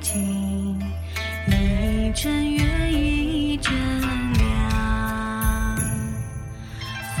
一枕月，一枕凉，风。